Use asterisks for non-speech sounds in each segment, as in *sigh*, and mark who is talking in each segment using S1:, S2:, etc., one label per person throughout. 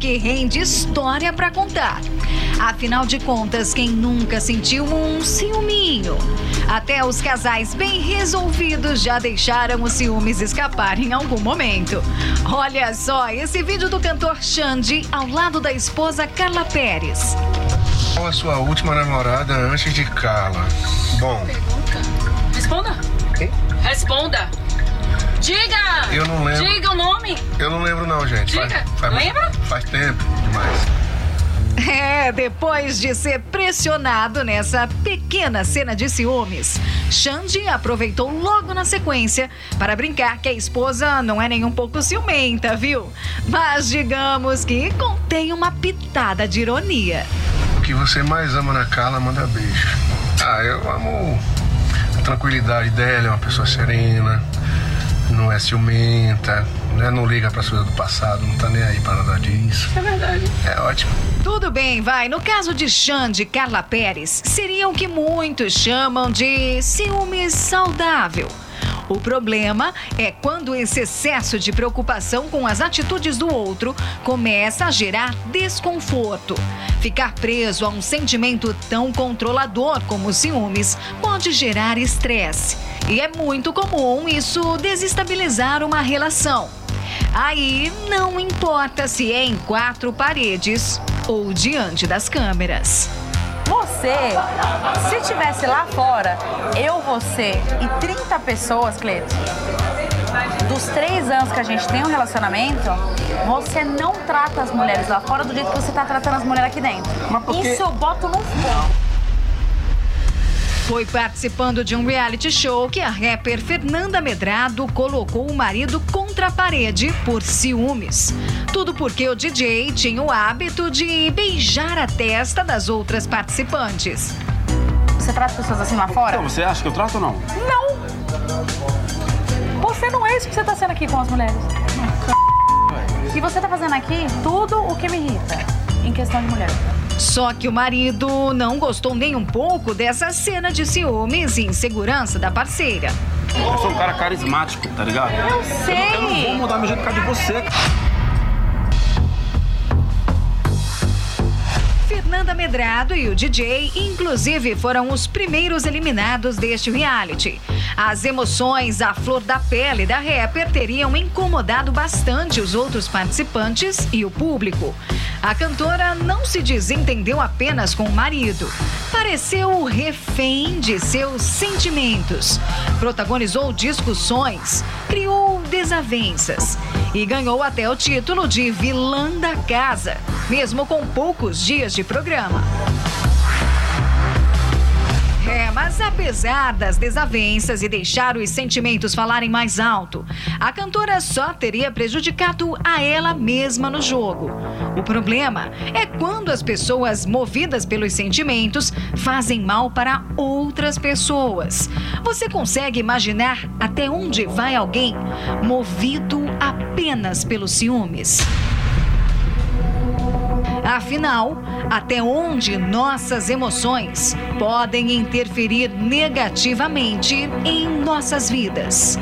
S1: Que
S2: rende história pra contar. Afinal de contas, quem nunca sentiu um ciúminho? Até os casais bem resolvidos já deixaram os ciúmes escapar em algum momento. Olha só esse vídeo do cantor Xande ao lado da esposa Carla Pérez.
S3: Qual a sua última namorada antes de Carla? Bom,
S4: Responda.
S3: Quem?
S4: Responda. Diga!
S3: Eu não lembro.
S4: Diga o nome.
S3: eu não lembro não, gente.
S4: Diga, lembra?
S3: Faz tempo demais.
S2: É, depois de ser pressionado nessa pequena cena de ciúmes, Xande aproveitou logo na sequência para brincar que a esposa não é nem um pouco ciumenta, viu? Mas digamos que contém uma pitada de ironia.
S3: O que você mais ama na Carla, manda beijo. Ah, eu amo a tranquilidade dela, é uma pessoa serena, não é ciumenta, né? não liga pra coisas do passado, não tá nem aí pra nada disso.
S4: É verdade.
S3: É ótimo.
S2: Tudo bem, vai. No caso de Xande e Carla Pérez, seria o que muitos chamam de ciúmes saudável. O problema é quando esse excesso de preocupação com as atitudes do outro começa a gerar desconforto. Ficar preso a um sentimento tão controlador como os ciúmes pode gerar estresse. E é muito comum isso desestabilizar uma relação. Aí não importa se é em quatro paredes ou diante das câmeras.
S5: Você, se tivesse lá fora, eu, você e 30 pessoas, Cleto, dos três anos que a gente tem um relacionamento, você não trata as mulheres lá fora do jeito que você tá tratando as mulheres aqui dentro. Isso eu boto no fogo.
S2: Foi participando de um reality show que a rapper Fernanda Medrado colocou o marido contra a parede por ciúmes. Tudo porque o DJ tinha o hábito de beijar a testa das outras participantes.
S5: Você trata pessoas assim lá fora?
S6: Então, você acha que eu trato ou não?
S5: Não! Você não é isso que você tá sendo aqui com as mulheres. E você tá fazendo aqui tudo o que me irrita em questão de mulher.
S2: Só que o marido não gostou nem um pouco dessa cena de ciúmes e insegurança da parceira.
S6: Eu sou um cara carismático, tá ligado?
S5: Eu
S6: Eu não vou
S5: sei!
S6: mudar meu jeito por causa de você.
S2: Fernanda Medrado e o DJ, inclusive, foram os primeiros eliminados deste reality. As emoções à flor da pele da rapper teriam incomodado bastante os outros participantes e o público. A cantora não se desentendeu apenas com o marido. Pareceu refém de seus sentimentos. Protagonizou discussões, criou desavenças e ganhou até o título de vilã da casa, mesmo com poucos dias de programa. Apesar das desavenças e deixar os sentimentos falarem mais alto, a cantora só teria prejudicado a ela mesma no jogo. O problema é quando as pessoas movidas pelos sentimentos fazem mal para outras pessoas. Você consegue imaginar até onde vai alguém movido apenas pelos ciúmes? Afinal, até onde nossas emoções podem interferir negativamente em nossas vidas?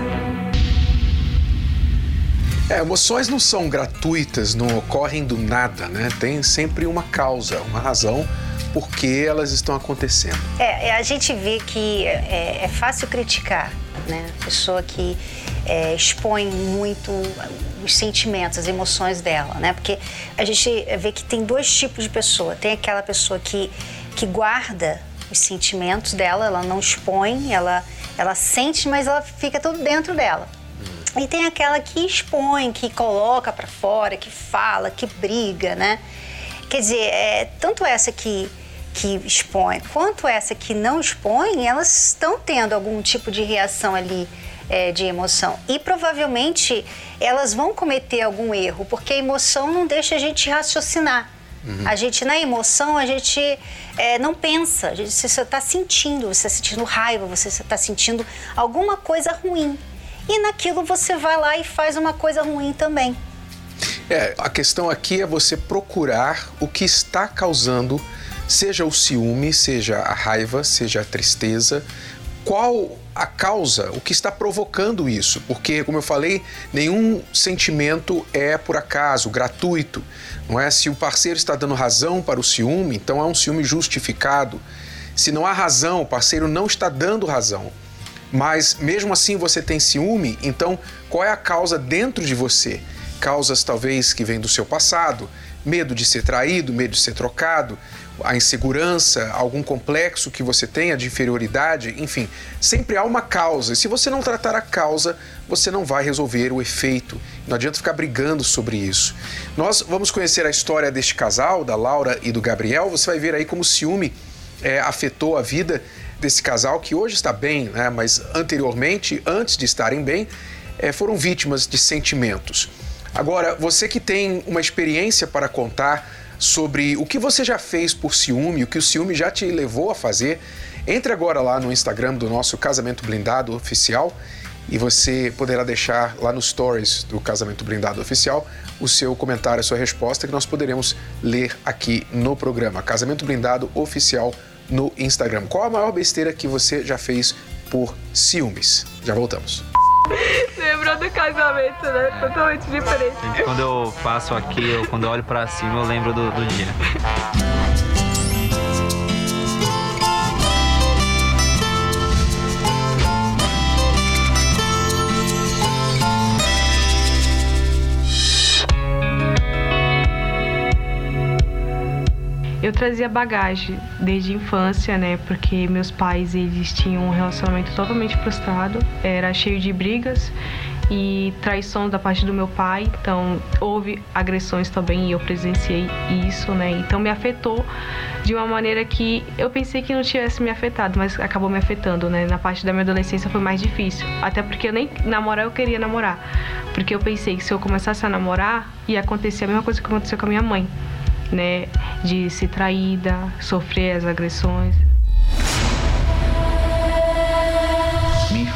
S7: É, emoções não são gratuitas, não ocorrem do nada, né? Tem sempre uma causa, uma razão por que elas estão acontecendo.
S8: É, é, a gente vê que é, é fácil criticar, né? A pessoa que é, expõe muito os sentimentos, as emoções dela, né? Porque a gente vê que tem dois tipos de pessoa. Tem aquela pessoa que, que guarda os sentimentos dela, ela não expõe, ela, ela sente, mas ela fica tudo dentro dela. E tem aquela que expõe, que coloca pra fora, que fala, que briga, né? Quer dizer, é, tanto essa que, que expõe quanto essa que não expõe, elas estão tendo algum tipo de reação ali é, de emoção. E provavelmente elas vão cometer algum erro, porque a emoção não deixa a gente raciocinar. A gente, na emoção, a gente é, não pensa. A gente, você está sentindo, você está sentindo raiva, você está sentindo alguma coisa ruim. E naquilo você vai lá e faz uma coisa ruim também.
S7: É, a questão aqui é você procurar o que está causando, seja o ciúme, seja a raiva, seja a tristeza, qual a causa, o que está provocando isso, porque, como eu falei, nenhum sentimento é por acaso, gratuito. Não é? Se o parceiro está dando razão para o ciúme, então é um ciúme justificado. Se não há razão, o parceiro não está dando razão. Mas mesmo assim você tem ciúme, então qual é a causa dentro de você? Causas talvez que vêm do seu passado, medo de ser traído, medo de ser trocado, a insegurança, algum complexo que você tenha de inferioridade, enfim, sempre há uma causa. E se você não tratar a causa, você não vai resolver o efeito. Não adianta ficar brigando sobre isso. Nós vamos conhecer a história deste casal, da Laura e do Gabriel. Você vai ver aí como o ciúme é, afetou a vida desse casal que hoje está bem, né? mas anteriormente, antes de estarem bem, é, foram vítimas de sentimentos. Agora, você que tem uma experiência para contar sobre o que você já fez por ciúme, o que o ciúme já te levou a fazer, entre agora lá no Instagram do nosso Casamento Blindado Oficial e você poderá deixar lá nos stories do Casamento Blindado Oficial o seu comentário, a sua resposta, que nós poderemos ler aqui no programa. Casamento Blindado Oficial no Instagram. Qual a maior besteira que você já fez por ciúmes? Já voltamos.
S9: Lembrou do casamento, né? Totalmente diferente.
S10: Sempre quando eu passo aqui, ou quando eu olho pra cima, eu lembro do, do dia.
S9: Eu trazia bagagem desde a infância, né? Porque meus pais, eles tinham um relacionamento totalmente frustrado, era cheio de brigas e traição da parte do meu pai. Então, houve agressões também e eu presenciei isso, né? Então, me afetou de uma maneira que eu pensei que não tivesse me afetado, mas acabou me afetando, né? Na parte da minha adolescência foi mais difícil, até porque eu nem namorar eu queria namorar, porque eu pensei que se eu começasse a namorar ia acontecer a mesma coisa que aconteceu com a minha mãe né, de ser traída, sofrer as agressões.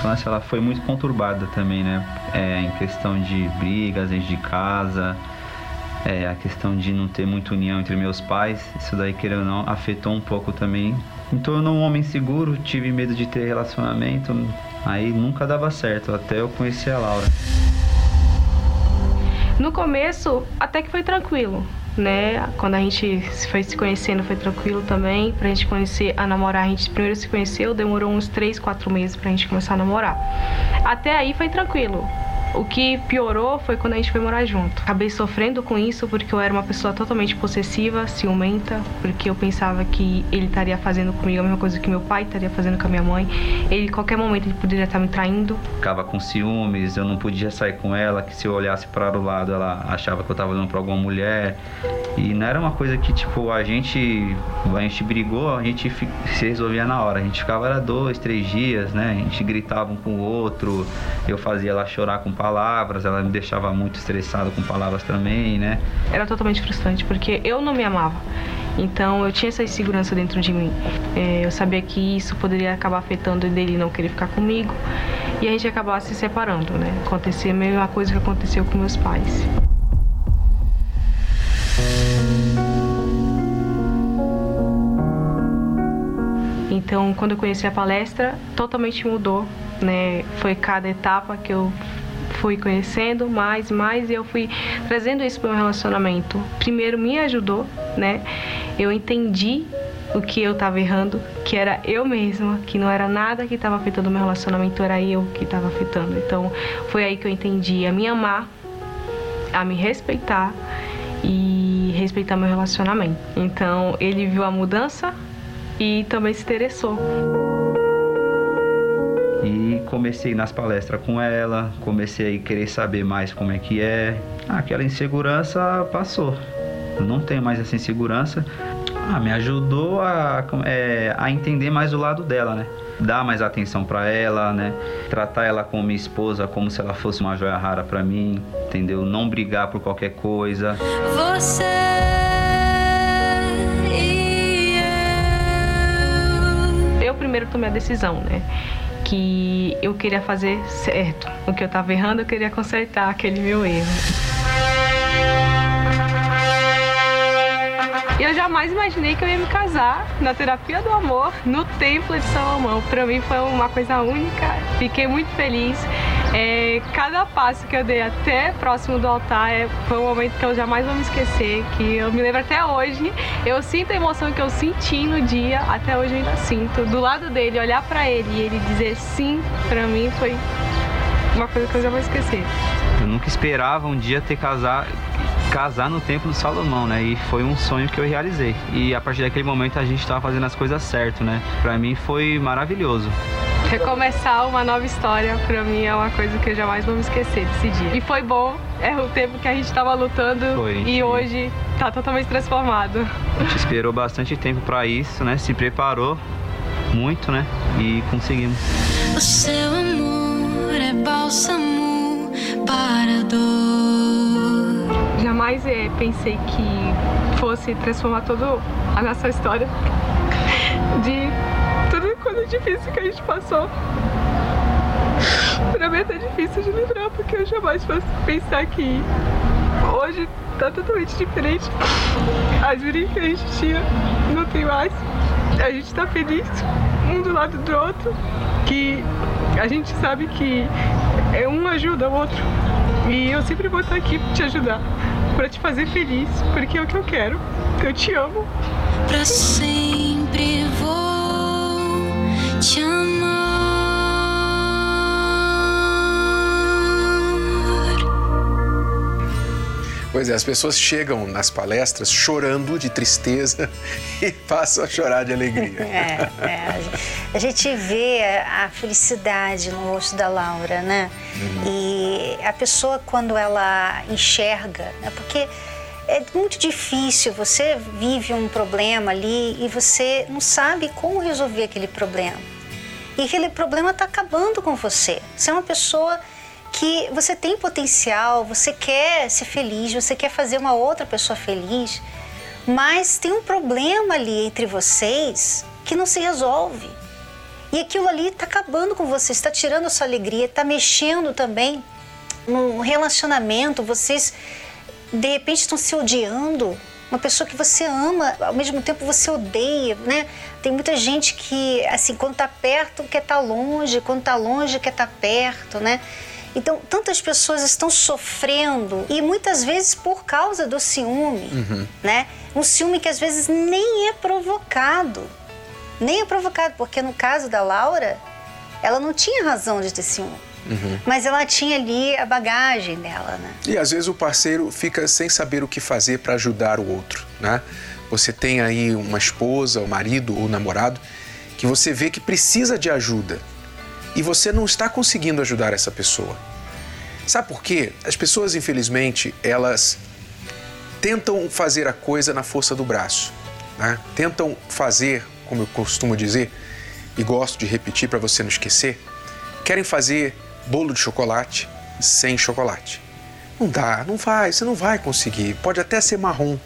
S10: Infância ela foi muito conturbada também, né? É, em questão de brigas dentro de casa, é, a questão de não ter muita união entre meus pais, isso daí, querendo ou não, afetou um pouco também. Me tornou um homem seguro, tive medo de ter relacionamento, aí nunca dava certo, até eu conhecer a Laura.
S9: No começo, até que foi tranquilo, né? Quando a gente foi se conhecendo, foi tranquilo também. Pra gente conhecer a namorar, a gente primeiro se conheceu, demorou uns 3, 4 meses pra gente começar a namorar. Até aí foi tranquilo. O que piorou foi quando a gente foi morar junto. Acabei sofrendo com isso porque eu era uma pessoa totalmente possessiva, ciumenta, porque eu pensava que ele estaria fazendo comigo a mesma coisa que meu pai estaria fazendo com a minha mãe. Ele, qualquer momento, ele poderia estar me traindo.
S10: Ficava com ciúmes, eu não podia sair com ela, que se eu olhasse para o lado ela achava que eu estava olhando para alguma mulher. E não era uma coisa que, tipo, a gente, a gente brigou, a gente se resolvia na hora. A gente ficava era dois, três dias, né? A gente gritava um com o outro, eu fazia ela chorar com palavras, ela me deixava muito estressado com palavras também, né?
S9: Era totalmente frustrante, porque eu não me amava. Então eu tinha essa insegurança dentro de mim. É, eu sabia que isso poderia acabar afetando dele não querer ficar comigo e a gente acabar se separando, né? Acontecer a mesma coisa que aconteceu com meus pais. Então, quando eu conheci a palestra, totalmente mudou, né? Foi cada etapa que eu fui conhecendo mais, mais e eu fui trazendo isso para o meu relacionamento. Primeiro me ajudou, né? Eu entendi o que eu estava errando, que era eu mesma, que não era nada que estava afetando o meu relacionamento, era eu que estava afetando. Então, foi aí que eu entendi a me amar, a me respeitar e respeitar meu relacionamento. Então, ele viu a mudança e também se interessou.
S10: E comecei nas palestras com ela, comecei a querer saber mais como é que é. Aquela insegurança passou. Eu não tenho mais essa insegurança. Ah, me ajudou a, é, a entender mais o lado dela, né? Dar mais atenção para ela, né? Tratar ela como minha esposa, como se ela fosse uma joia rara para mim, entendeu? Não brigar por qualquer coisa.
S1: Você e eu.
S9: Eu primeiro tomei a decisão, né? Que eu queria fazer certo. O que eu tava errando, eu queria consertar aquele meu erro. Eu jamais imaginei que eu ia me casar na terapia do amor no Templo de Salomão. Para mim foi uma coisa única. Fiquei muito feliz. É, cada passo que eu dei até próximo do altar é, foi um momento que eu jamais vou me esquecer, que eu me lembro até hoje. Eu sinto a emoção que eu senti no dia, até hoje eu ainda sinto. Do lado dele, olhar para ele e ele dizer sim, para mim foi uma coisa que eu jamais vou esquecer.
S10: Eu nunca esperava um dia ter casar, casar no Templo do Salomão, né? E foi um sonho que eu realizei. E a partir daquele momento a gente estava fazendo as coisas certo, né? Para mim foi maravilhoso.
S9: Recomeçar uma nova história, pra mim, é uma coisa que eu jamais vou me esquecer desse dia. E foi bom, é o tempo que a gente tava lutando
S10: Foi,
S9: e
S10: sim.
S9: hoje tá totalmente transformado.
S10: A gente esperou bastante tempo para isso, né? Se preparou muito, né? E conseguimos.
S1: O seu amor é bálsamo para a dor.
S9: Jamais é, pensei que fosse transformar toda a nossa história de difícil que a gente passou. Pra mim é até difícil de lembrar, porque eu jamais fosse pensar que hoje tá totalmente diferente. As vidas que a gente tinha não tem mais. A gente tá feliz, um do lado do outro, que a gente sabe que é um ajuda o outro. E eu sempre vou estar aqui pra te ajudar, pra te fazer feliz, porque é o que eu quero. Eu te amo.
S1: Pra sempre vou.
S7: Pois é, as pessoas chegam nas palestras chorando de tristeza *laughs* e passam a chorar de alegria.
S8: É, é. A gente vê a felicidade no rosto da Laura, né? E a pessoa, quando ela enxerga, né? porque é muito difícil, você vive um problema ali e você não sabe como resolver aquele problema. E aquele problema está acabando com você. Você é uma pessoa que você tem potencial, você quer ser feliz, você quer fazer uma outra pessoa feliz, mas tem um problema ali entre vocês que não se resolve. E aquilo ali está acabando com você, está tirando a sua alegria, está mexendo também no relacionamento. Vocês de repente estão se odiando. Uma pessoa que você ama, ao mesmo tempo você odeia, né? Tem muita gente que, assim, quando tá perto quer estar longe, quando tá longe quer estar perto, né? Então, tantas pessoas estão sofrendo e muitas vezes por causa do ciúme, né? Um ciúme que às vezes nem é provocado. Nem é provocado, porque no caso da Laura, ela não tinha razão de ter ciúme. Mas ela tinha ali a bagagem dela, né?
S7: E às vezes o parceiro fica sem saber o que fazer para ajudar o outro, né? Você tem aí uma esposa, o marido ou namorado que você vê que precisa de ajuda e você não está conseguindo ajudar essa pessoa. Sabe por quê? As pessoas, infelizmente, elas tentam fazer a coisa na força do braço, né? Tentam fazer, como eu costumo dizer e gosto de repetir para você não esquecer, querem fazer bolo de chocolate sem chocolate. Não dá, não vai, você não vai conseguir. Pode até ser marrom,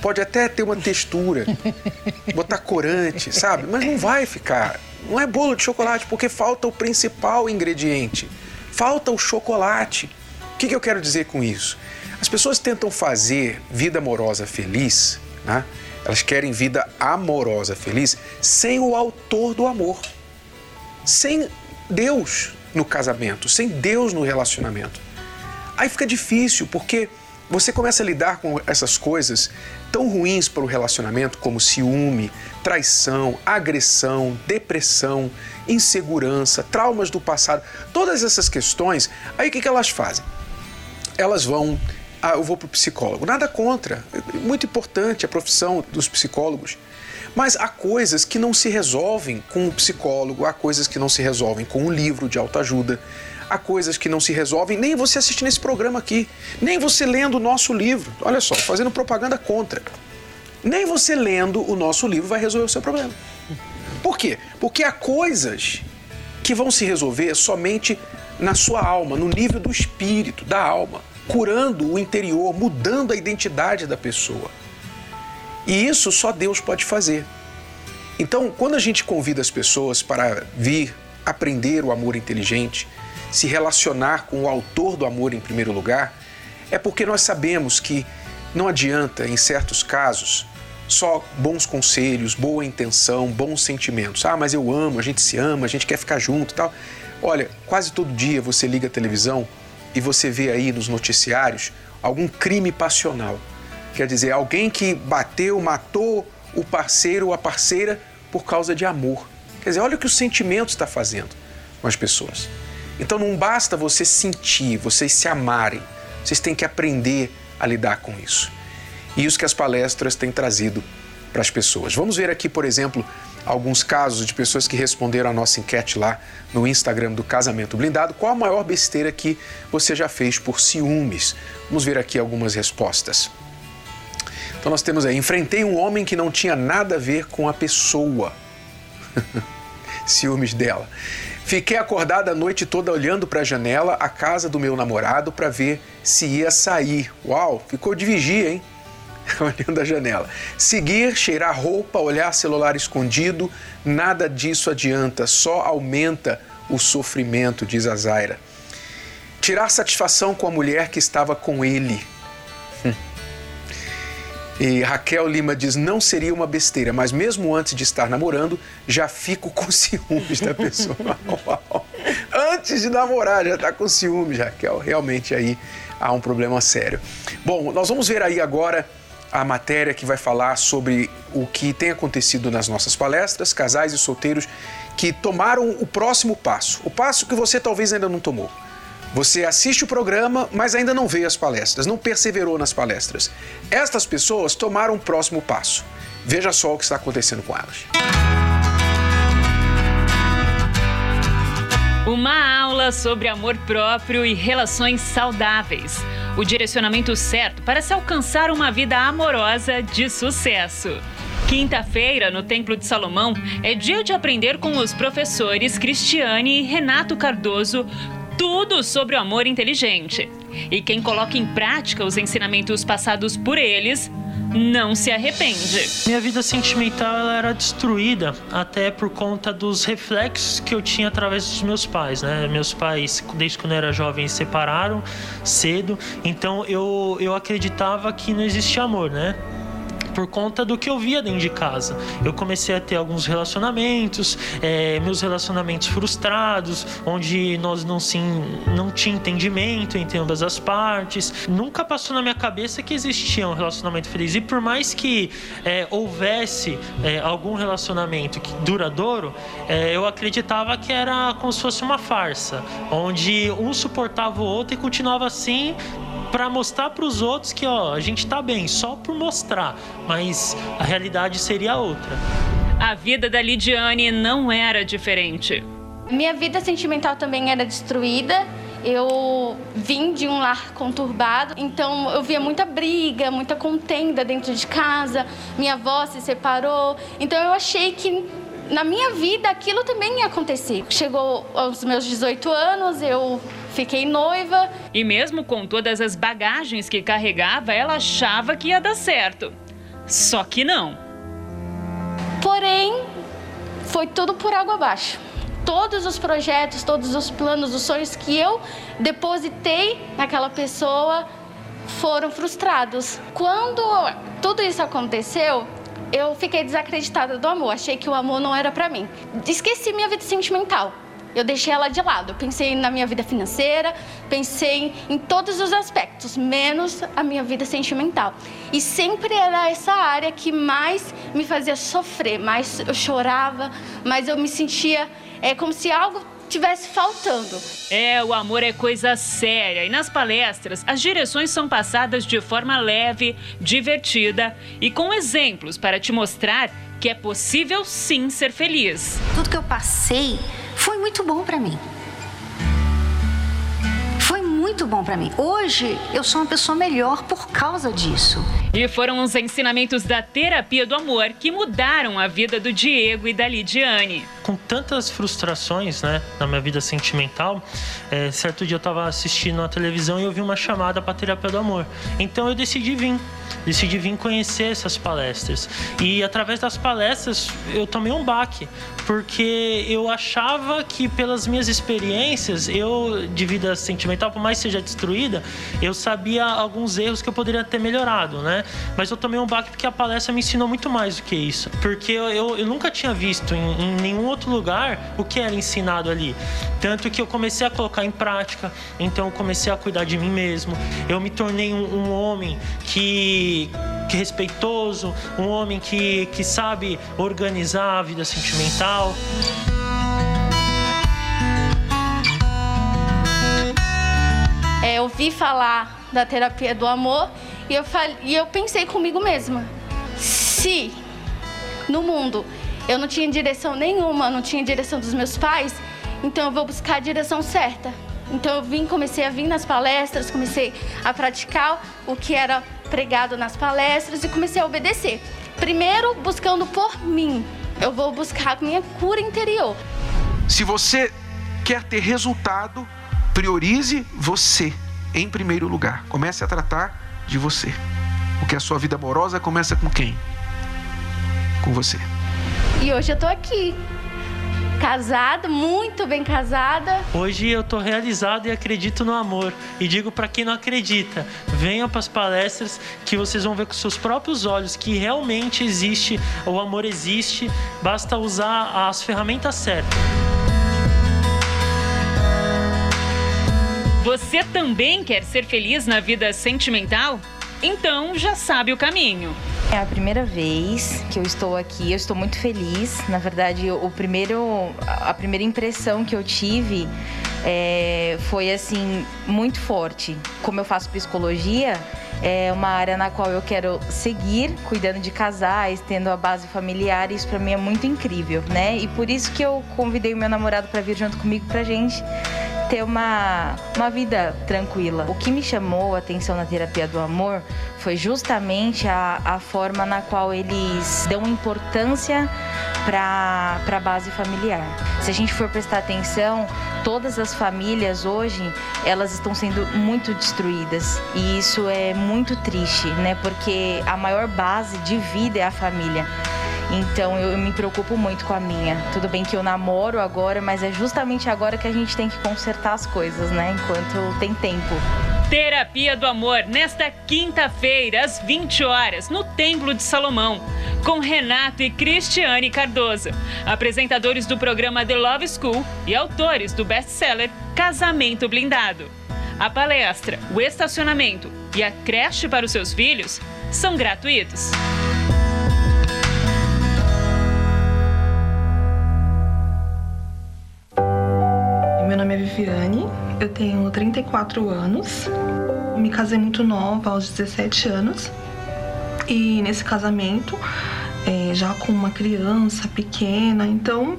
S7: pode até ter uma textura, *laughs* botar corante, sabe? Mas não vai ficar. Não é bolo de chocolate porque falta o principal ingrediente. Falta o chocolate. O que, que eu quero dizer com isso? As pessoas tentam fazer vida amorosa feliz, né? Elas querem vida amorosa feliz sem o autor do amor. Sem Deus no casamento, sem Deus no relacionamento. Aí fica difícil, porque você começa a lidar com essas coisas tão ruins para o relacionamento, como ciúme, traição, agressão, depressão, insegurança, traumas do passado, todas essas questões. Aí o que, elas fazem? Elas vão. Ah, eu vou para o psicólogo. Nada contra. É muito importante a profissão dos psicólogos. Mas há coisas que não se resolvem com o psicólogo, há coisas que não se resolvem com um livro de autoajuda, há coisas que não se resolvem nem você assistindo esse programa aqui, nem você lendo o nosso livro. Olha só, fazendo propaganda contra. Nem você lendo o nosso livro vai resolver o seu problema. Por quê? Porque há coisas que vão se resolver somente na sua alma, no nível do espírito, da alma, curando o interior, mudando a identidade da pessoa. E isso só Deus pode fazer. Então, quando a gente convida as pessoas para vir aprender o amor inteligente, se relacionar com o autor do amor em primeiro lugar, é porque nós sabemos que não adianta, em certos casos, só bons conselhos, boa intenção, bons sentimentos. Ah, mas eu amo, a gente se ama, a gente quer ficar junto tal. Olha, quase todo dia você liga a televisão e você vê aí nos noticiários algum crime passional. Quer dizer, alguém que bateu, matou o parceiro ou a parceira por causa de amor. Quer dizer, olha o que o sentimento está fazendo com as pessoas. Então não basta você sentir, vocês se amarem. Vocês têm que aprender a lidar com isso. E isso que as palestras têm trazido para as pessoas. Vamos ver aqui, por exemplo, alguns casos de pessoas que responderam a nossa enquete lá no Instagram do Casamento Blindado. Qual a maior besteira que você já fez por ciúmes? Vamos ver aqui algumas respostas. Então nós temos aí, enfrentei um homem que não tinha nada a ver com a pessoa. *laughs* ciúmes dela. Fiquei acordada a noite toda olhando para a janela, a casa do meu namorado, para ver se ia sair. Uau, ficou de vigia, hein? *laughs* olhando a janela. Seguir, cheirar roupa, olhar celular escondido, nada disso adianta, só aumenta o sofrimento, diz a Zaira. Tirar satisfação com a mulher que estava com ele. E Raquel Lima diz: não seria uma besteira, mas mesmo antes de estar namorando, já fico com ciúmes da pessoa. *laughs* antes de namorar, já está com ciúmes, Raquel. Realmente aí há um problema sério. Bom, nós vamos ver aí agora a matéria que vai falar sobre o que tem acontecido nas nossas palestras, casais e solteiros que tomaram o próximo passo, o passo que você talvez ainda não tomou. Você assiste o programa, mas ainda não veio as palestras, não perseverou nas palestras. Estas pessoas tomaram o próximo passo. Veja só o que está acontecendo com elas.
S11: Uma aula sobre amor próprio e relações saudáveis. O direcionamento certo para se alcançar uma vida amorosa de sucesso. Quinta-feira, no Templo de Salomão, é dia de aprender com os professores Cristiane e Renato Cardoso tudo sobre o amor inteligente. E quem coloca em prática os ensinamentos passados por eles não se arrepende.
S12: Minha vida sentimental era destruída até por conta dos reflexos que eu tinha através dos meus pais, né? Meus pais, desde quando eu era jovem, se separaram cedo, então eu, eu acreditava que não existia amor, né? Por conta do que eu via dentro de casa. Eu comecei a ter alguns relacionamentos, é, meus relacionamentos frustrados, onde nós não sim, não tinha entendimento entre ambas as partes. Nunca passou na minha cabeça que existia um relacionamento feliz. E por mais que é, houvesse é, algum relacionamento duradouro, é, eu acreditava que era como se fosse uma farsa, onde um suportava o outro e continuava assim para mostrar para os outros que ó, a gente está bem, só por mostrar, mas a realidade seria outra.
S11: A vida da Lidiane não era diferente.
S13: Minha vida sentimental também era destruída. Eu vim de um lar conturbado, então eu via muita briga, muita contenda dentro de casa. Minha avó se separou, então eu achei que na minha vida aquilo também ia acontecer. Chegou aos meus 18 anos, eu Fiquei noiva.
S11: E mesmo com todas as bagagens que carregava, ela achava que ia dar certo. Só que não.
S13: Porém, foi tudo por água abaixo. Todos os projetos, todos os planos, os sonhos que eu depositei naquela pessoa foram frustrados. Quando tudo isso aconteceu, eu fiquei desacreditada do amor. Achei que o amor não era para mim. Esqueci minha vida sentimental eu deixei ela de lado. Eu pensei na minha vida financeira, pensei em todos os aspectos, menos a minha vida sentimental. E sempre era essa área que mais me fazia sofrer, mais eu chorava, mais eu me sentia é, como se algo tivesse faltando.
S11: É, o amor é coisa séria e nas palestras as direções são passadas de forma leve, divertida e com exemplos para te mostrar que é possível sim ser feliz.
S8: Tudo que eu passei foi muito bom para mim. Muito bom para mim. Hoje eu sou uma pessoa melhor por causa disso.
S11: E foram os ensinamentos da terapia do amor que mudaram a vida do Diego e da Lidiane.
S12: Com tantas frustrações, né, na minha vida sentimental, é, certo dia eu estava assistindo a televisão e eu vi uma chamada para terapia do amor. Então eu decidi vir decidi vir conhecer essas palestras. E através das palestras eu tomei um baque, porque eu achava que pelas minhas experiências, eu de vida sentimental, por mais que seja destruída, eu sabia alguns erros que eu poderia ter melhorado, né? Mas eu tomei um baque porque a palestra me ensinou muito mais do que isso. Porque eu, eu, eu nunca tinha visto em, em nenhum outro lugar o que era ensinado ali. Tanto que eu comecei a colocar em prática, então eu comecei a cuidar de mim mesmo. Eu me tornei um, um homem que que respeitoso, um homem que, que sabe organizar a vida sentimental.
S13: Eu ouvi falar da terapia do amor e eu, falei, e eu pensei comigo mesma: se no mundo eu não tinha direção nenhuma, não tinha direção dos meus pais, então eu vou buscar a direção certa. Então eu vim, comecei a vir nas palestras, comecei a praticar o que era pregado nas palestras e comecei a obedecer. Primeiro, buscando por mim. Eu vou buscar minha cura interior.
S7: Se você quer ter resultado, priorize você em primeiro lugar. Comece a tratar de você. Porque a sua vida amorosa começa com quem? Com você.
S13: E hoje eu tô aqui, casada, muito bem casada.
S12: Hoje eu tô realizado e acredito no amor. E digo para quem não acredita, venham para as palestras que vocês vão ver com seus próprios olhos que realmente existe, o amor existe, basta usar as ferramentas certas.
S11: Você também quer ser feliz na vida sentimental? Então já sabe o caminho.
S14: É a primeira vez que eu estou aqui, eu estou muito feliz. Na verdade, o primeiro, a primeira impressão que eu tive é, foi assim muito forte. Como eu faço psicologia, é uma área na qual eu quero seguir, cuidando de casais, tendo a base familiar. Isso para mim é muito incrível, né? E por isso que eu convidei o meu namorado para vir junto comigo pra gente ter uma, uma vida tranquila. O que me chamou a atenção na terapia do amor foi justamente a, a forma na qual eles dão importância para a base familiar. Se a gente for prestar atenção, todas as famílias hoje elas estão sendo muito destruídas e isso é muito triste, né? Porque a maior base de vida é a família. Então eu, me preocupo muito com a minha. Tudo bem que eu namoro agora, mas é justamente agora que a gente tem que consertar as coisas, né? Enquanto tem tempo.
S11: Terapia do Amor, nesta quinta-feira, às 20 horas, no Templo de Salomão, com Renato e Cristiane Cardoso, apresentadores do programa The Love School e autores do best-seller Casamento Blindado. A palestra, o estacionamento e a creche para os seus filhos são gratuitos.
S15: É Viviane, eu tenho 34 anos, me casei muito nova, aos 17 anos, e nesse casamento, é, já com uma criança pequena, então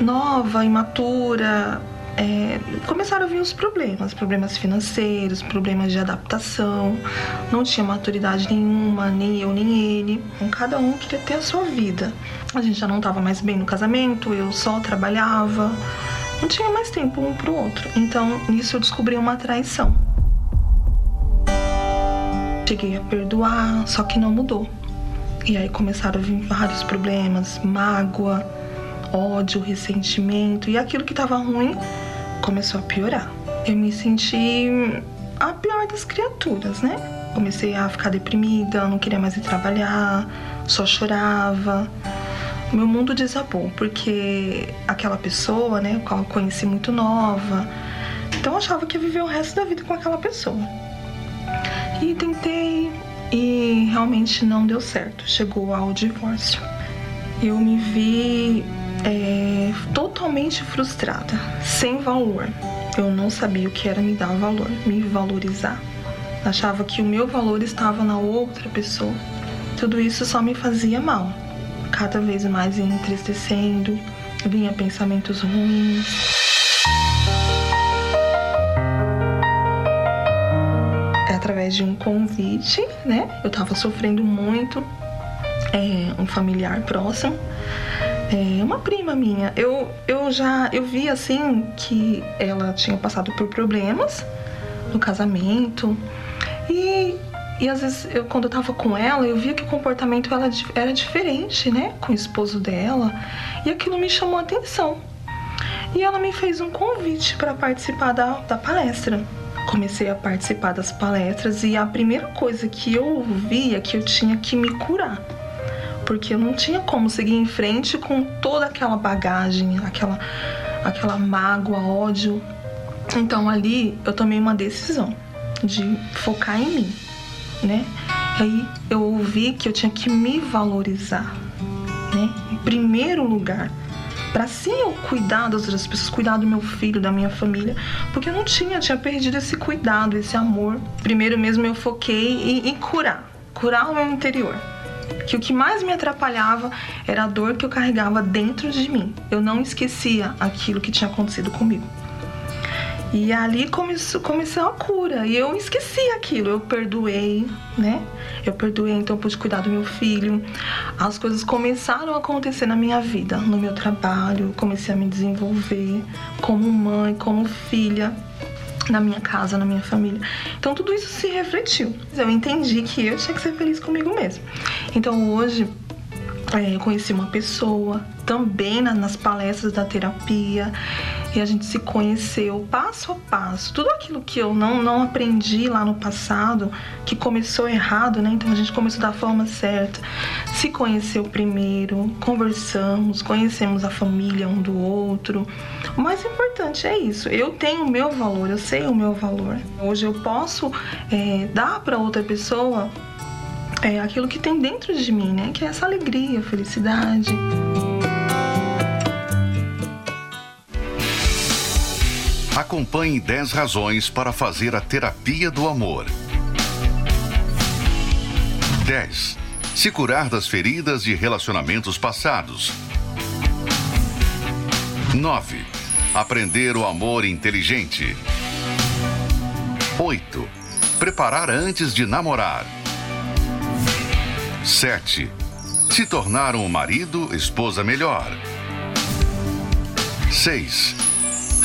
S15: nova, imatura, é, começaram a vir os problemas, problemas financeiros, problemas de adaptação, não tinha maturidade nenhuma, nem eu nem ele, cada um queria ter a sua vida. A gente já não estava mais bem no casamento, eu só trabalhava, não tinha mais tempo um pro outro. Então, nisso eu descobri uma traição. Cheguei a perdoar, só que não mudou. E aí começaram a vir vários problemas, mágoa, ódio, ressentimento e aquilo que estava ruim começou a piorar. Eu me senti a pior das criaturas, né? Comecei a ficar deprimida, não queria mais ir trabalhar, só chorava meu mundo desabou, porque aquela pessoa, né, qual eu conheci muito nova, então eu achava que ia viver o resto da vida com aquela pessoa. E tentei e realmente não deu certo, chegou ao divórcio. Eu me vi é, totalmente frustrada, sem valor. Eu não sabia o que era me dar valor, me valorizar. Achava que o meu valor estava na outra pessoa. Tudo isso só me fazia mal cada vez mais entristecendo, vinha pensamentos ruins. através de um convite, né? Eu tava sofrendo muito, é, um familiar próximo, é, uma prima minha. Eu, eu já eu vi assim que ela tinha passado por problemas no casamento e e às vezes, eu, quando eu tava com ela, eu via que o comportamento ela era diferente, né? Com o esposo dela. E aquilo me chamou a atenção. E ela me fez um convite para participar da, da palestra. Comecei a participar das palestras e a primeira coisa que eu via é que eu tinha que me curar. Porque eu não tinha como seguir em frente com toda aquela bagagem, aquela, aquela mágoa, ódio. Então ali eu tomei uma decisão de focar em mim né? Aí eu ouvi que eu tinha que me valorizar, né? Em primeiro lugar, para sim eu cuidar das outras pessoas, cuidar do meu filho, da minha família, porque eu não tinha, tinha perdido esse cuidado, esse amor. Primeiro mesmo eu foquei em, em curar, curar o meu interior. Que o que mais me atrapalhava era a dor que eu carregava dentro de mim. Eu não esquecia aquilo que tinha acontecido comigo. E ali começou, começou a cura. E eu esqueci aquilo. Eu perdoei, né? Eu perdoei, então pude cuidar do meu filho. As coisas começaram a acontecer na minha vida, no meu trabalho. Comecei a me desenvolver como mãe, como filha na minha casa, na minha família. Então tudo isso se refletiu. Eu entendi que eu tinha que ser feliz comigo mesmo. Então hoje é, eu conheci uma pessoa também na, nas palestras da terapia e a gente se conheceu passo a passo. Tudo aquilo que eu não, não aprendi lá no passado, que começou errado, né? Então a gente começou da forma certa. Se conheceu primeiro, conversamos, conhecemos a família um do outro. O mais importante é isso. Eu tenho o meu valor, eu sei o meu valor. Hoje eu posso é, dar para outra pessoa é, aquilo que tem dentro de mim, né? Que é essa alegria, felicidade.
S16: Acompanhe 10 razões para fazer a terapia do amor. 10. Se curar das feridas de relacionamentos passados. 9. Aprender o amor inteligente. 8. Preparar antes de namorar. 7. Se tornar um marido, esposa melhor. 6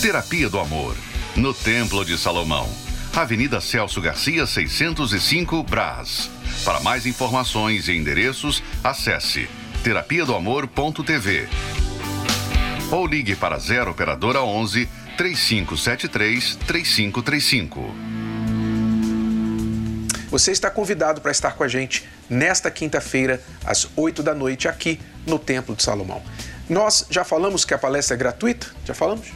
S16: Terapia do Amor, no Templo de Salomão, Avenida Celso Garcia, 605, Brás. Para mais informações e endereços, acesse terapia do amor.tv ou ligue para 0 operadora 11 3573 3535.
S7: Você está convidado para estar com a gente nesta quinta-feira, às 8 da noite, aqui no Templo de Salomão. Nós já falamos que a palestra é gratuita? Já falamos?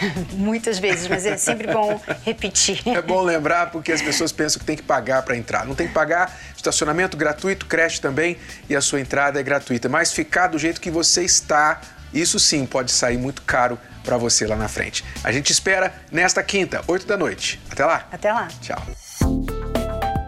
S7: *laughs*
S8: Muitas vezes, mas é sempre bom repetir.
S7: É bom lembrar porque as pessoas pensam que tem que pagar para entrar. Não tem que pagar, estacionamento gratuito, creche também e a sua entrada é gratuita. Mas ficar do jeito que você está, isso sim pode sair muito caro para você lá na frente. A gente espera nesta quinta, 8 da noite. Até lá.
S8: Até lá.
S7: Tchau.